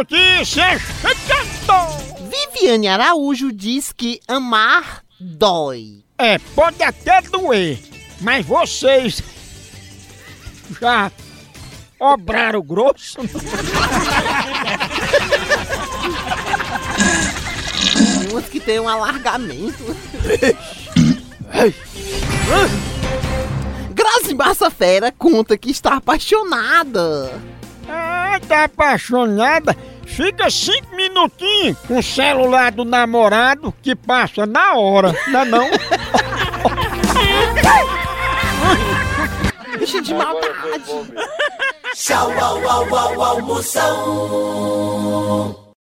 notícias chegando! Viviane Araújo diz que amar dói. É, pode até doer, mas vocês já obraram grosso? Umas que tem um alargamento. Grazi Massa Fera conta que está apaixonada. Ah, tá apaixonada? Fica cinco minutinhos com o celular do namorado que passa na hora, não é não? Bicho de maldade. Tchau, au, au, au, almoção.